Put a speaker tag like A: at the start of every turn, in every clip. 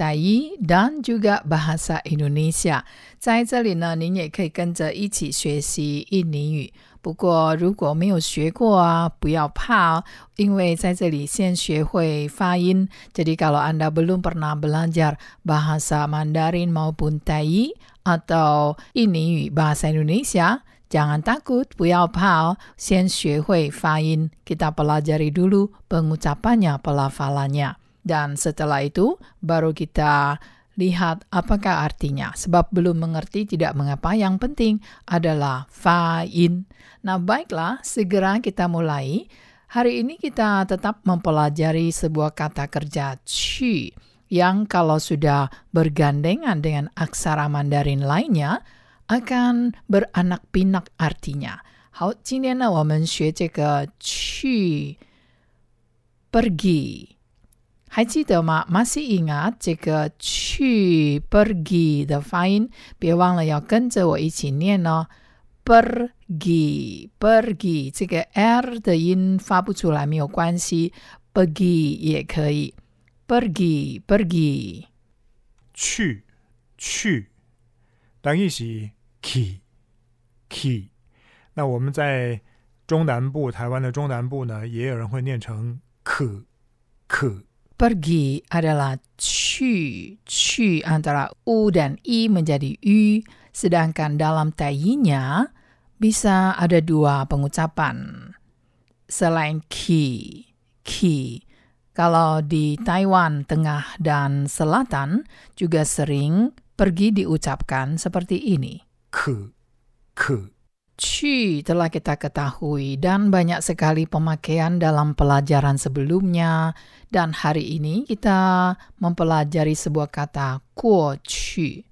A: Tai, dan juga bahasa Indonesia. 在这里呢，您也可以跟着一起学习印尼语。不过如果没有学过啊，不要怕哦，因为在这里先学会发音。Jadi kalau Anda belum pernah belajar bahasa Mandarin maupun Tai atau 印尼语 bahasa Indonesia, Jangan takut, 不要怕哦，先学会发音。Kita pelajari dulu pengucapannya, pelafalannya. Dan setelah itu, baru kita lihat apakah artinya. Sebab belum mengerti tidak mengapa, yang penting adalah fain. Nah baiklah, segera kita mulai. Hari ini kita tetap mempelajari sebuah kata kerja chi yang kalau sudah bergandengan dengan aksara Mandarin lainnya, akan beranak pinak artinya. 好，今天呢，我们学这个去 pergi， 还记得吗？Masihinga 这个去 pergi 的发音？别忘了要跟着我一起念哦。pergi pergi 这个 r 的音发不出来没有关系，pergi 也可以。pergi pergi
B: 去去，当意是 key key。那我们在中南部，台湾的中南部呢，也有人会念成可可。
A: pergi adalah qu. Qu antara u dan i menjadi u sedangkan dalam tayinya bisa ada dua pengucapan. Selain ki, ki. Kalau di Taiwan tengah dan selatan juga sering pergi diucapkan seperti ini.
B: Ke, ke.
A: Chi telah kita ketahui dan banyak sekali pemakaian dalam pelajaran sebelumnya dan hari ini kita mempelajari sebuah kata kuo chi.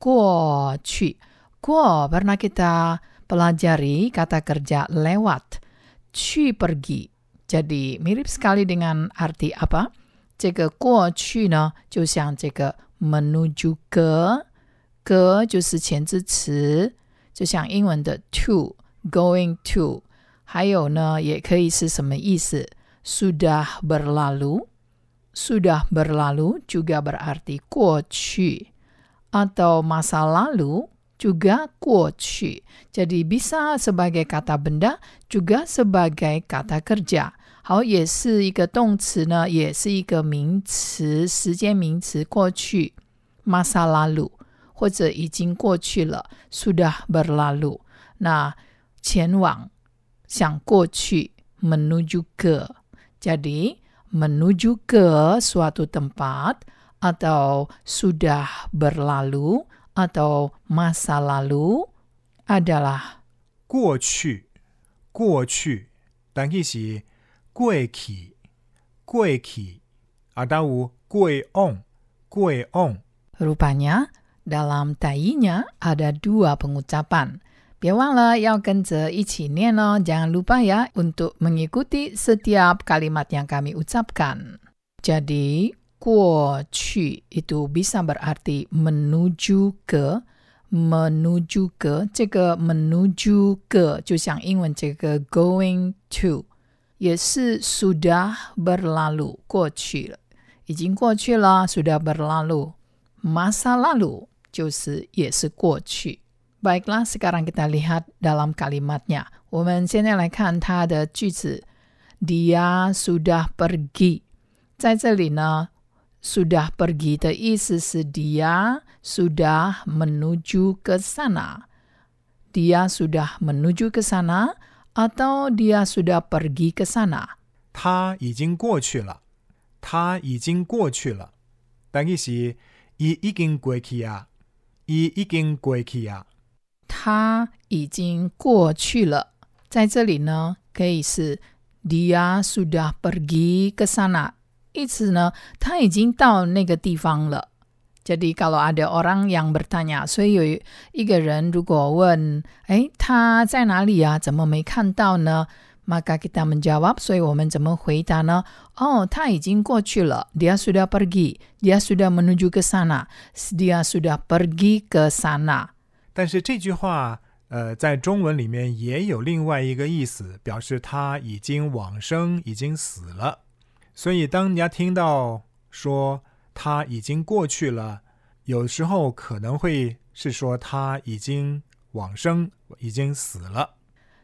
A: Kuo chi. Kuo pernah kita pelajari kata kerja lewat. Chi pergi. Jadi mirip sekali dengan arti apa? 这个过去呢，就像这个 menuju ke，ke 就是前置词， 就像英文的 to going to，还有呢，也可以是什么意思？sudah berlalu, sudah berlalu juga berarti 过去 atau masa lalu juga 过去。Jadi bisa sebagai kata benda juga sebagai kata kerja。好，也是一个动词呢，也是一个名词，时间名词过去 masa lalu。 或者已经过去了，sudah berlalu。那前往，想过去，menuju ke。Jadi menuju ke suatu tempat atau sudah berlalu atau masa lalu adalah
B: 过去过去，当意是过去过去，啊，当有过往过往。
A: rupanya dalam tainya ada dua pengucapan. 别忘了要跟着一起念哦，jangan lupa ya untuk mengikuti setiap kalimat yang kami ucapkan. Jadi, 过去 itu bisa berarti menuju ke, menuju ke, 这个 menuju ke 就像英文这个 going to 也是 sudah berlalu 过去了，已经过去了，sudah berlalu。masa lalu 就是也是过去。Baiklah, sekarang kita lihat dalam kalimatnya. 我们现在来看它的句子。Dia sudah pergi。在这里呢，sudah pergi 的意思是 dia sudah menuju ke sana。Dia sudah menuju ke sana atau dia sudah pergi ke sana。
B: 他已经过去了，他已经过去了，但意是伊已经过去啊， 伊已经过去啊。
A: 他已经过去了。在这里呢，可以是 dia sudah pergi ke sana，意思呢，他已经到那个地方了。 Jadi kalau ada orang yang bertanya，所以有一个人如果问，哎，他在哪里呀？怎么没看到呢 ？maka kita menjawab，所以我们怎么回答呢？哦，他已经过去了，dia sudah pergi，dia sudah menuju ke sana，dia sudah pergi ke sana。
B: 但是这句话，呃，在中文里面也有另外一个意思，表示他已经往生，已经死了。所以当人家听到说，他已经过去了，有时候可能会是说他已经往生，已经死了。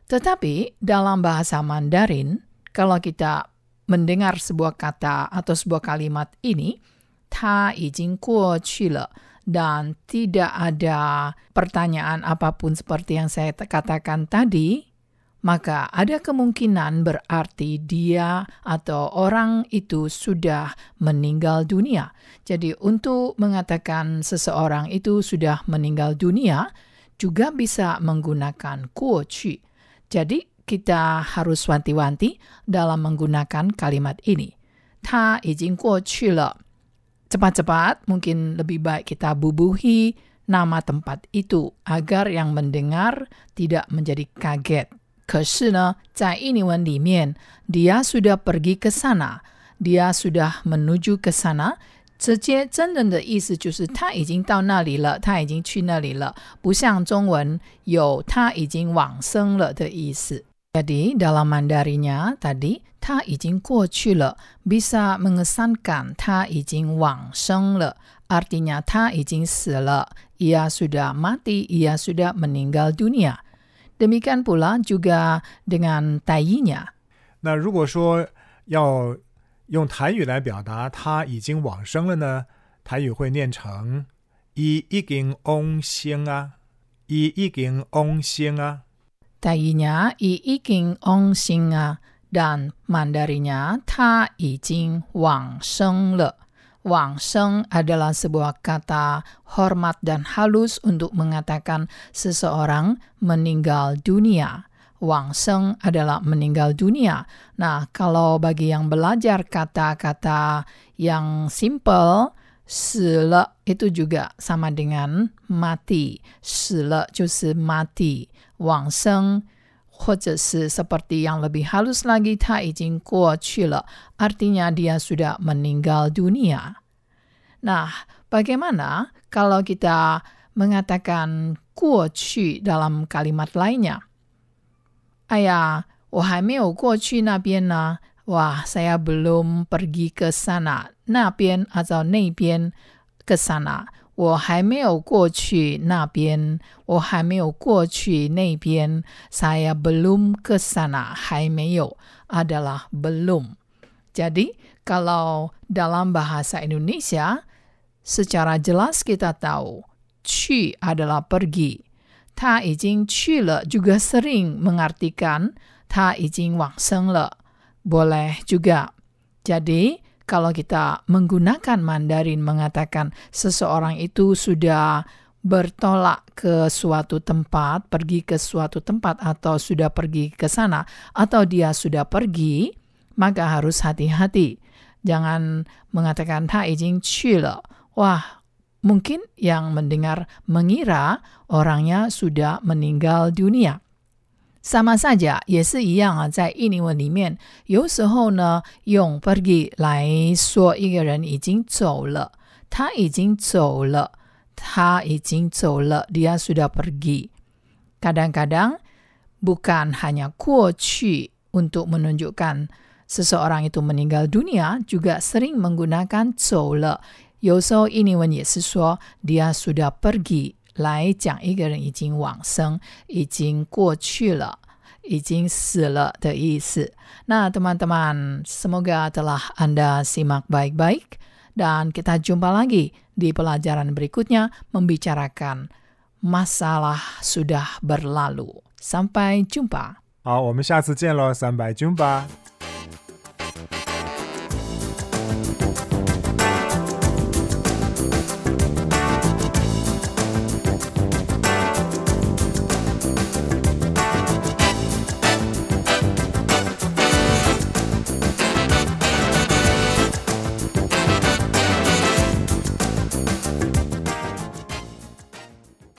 A: Tetapi dalam bahasa Mandarin, kalau kita mendengar sebuah kata atau sebuah kalimat ini, ta izin le dan tidak ada pertanyaan apa pun seperti yang saya katakan tadi, maka ada kemungkinan berarti dia atau orang itu sudah meninggal dunia. Jadi untuk mengatakan seseorang itu sudah meninggal dunia juga bisa menggunakan kuoci. Jadi kita harus wanti-wanti dalam menggunakan kalimat ini. Ta izin le. Cepat-cepat mungkin lebih baik kita bubuhi nama tempat itu agar yang mendengar tidak menjadi kaget. Kesenarca ini wan iniwan dia sudah pergi ke sana. Dia sudah menuju ke sana 直接真正的意思就是他已经到那里了，他已经去那里了，不像中文有他已经往生了的意思。Jadi dalam Mandarinya tadi ta izin le bisa mengesankan ta izin wang sheng le artinya ta izin le ia sudah mati ia sudah meninggal dunia Demikian pula juga dengan 台语nya。
B: 那如果说要 用台语来表达他已经往生了呢？台语会念成“伊已经往生啊，伊已经往生啊”。
A: 台语 nya 伊已经往生啊，dan Mandarinya 他已经往生了。Wang Sheng adalah sebuah kata hormat dan halus untuk mengatakan seseorang meninggal dunia. Wang Sheng adalah meninggal dunia. Nah, kalau bagi yang belajar kata-kata yang simple, sile itu juga sama dengan mati. Sile 就是mati. Wang Sheng 或者是 seperti yang lebih halus lagi, artinya dia sudah meninggal dunia. Nah, bagaimana kalau kita mengatakan 过去 dalam kalimat lainnya? Ayah, 我还没有过去那边呢。Wah, saya belum pergi ke sana. 那边 atau 那边 ke sana. 我还没有过去那边，我还没有过去那边。Saya belum ke sana，还没有 adalah belum. Jadi kalau dalam bahasa Indonesia secara jelas kita tahu 去 adalah pergi. 他已经去了 juga sering mengartikan 他已经往生了. Boleh juga. Jadi kalau kita menggunakan Mandarin mengatakan seseorang itu sudah bertolak ke suatu tempat, pergi ke suatu tempat atau sudah pergi ke sana atau dia sudah pergi, maka harus hati-hati. Jangan mengatakan ta izin le. Wah, mungkin yang mendengar mengira orangnya sudah meninggal dunia. 萨玛萨甲也是一样啊，在印尼文里面，有时候呢用 pergi 来说一个人已经走了，他已经走了，他已经走了，dia sudah pergi。Kadang-kadang bukan hanya 过去 untuk menunjukkan seseorang itu meninggal dunia, juga sering menggunakan 走了。 有时候印尼文也是说 dia sudah pergi。来讲一个人已经往生、已经过去了、已经死了的意思。Nah, teman-teman, semoga telah Anda simak baik-baik dan kita jumpa lagi di pelajaran berikutnya membicarakan masalah sudah berlalu. Sampai jumpa.
B: 好，我们下次见喽，三百 jumpa。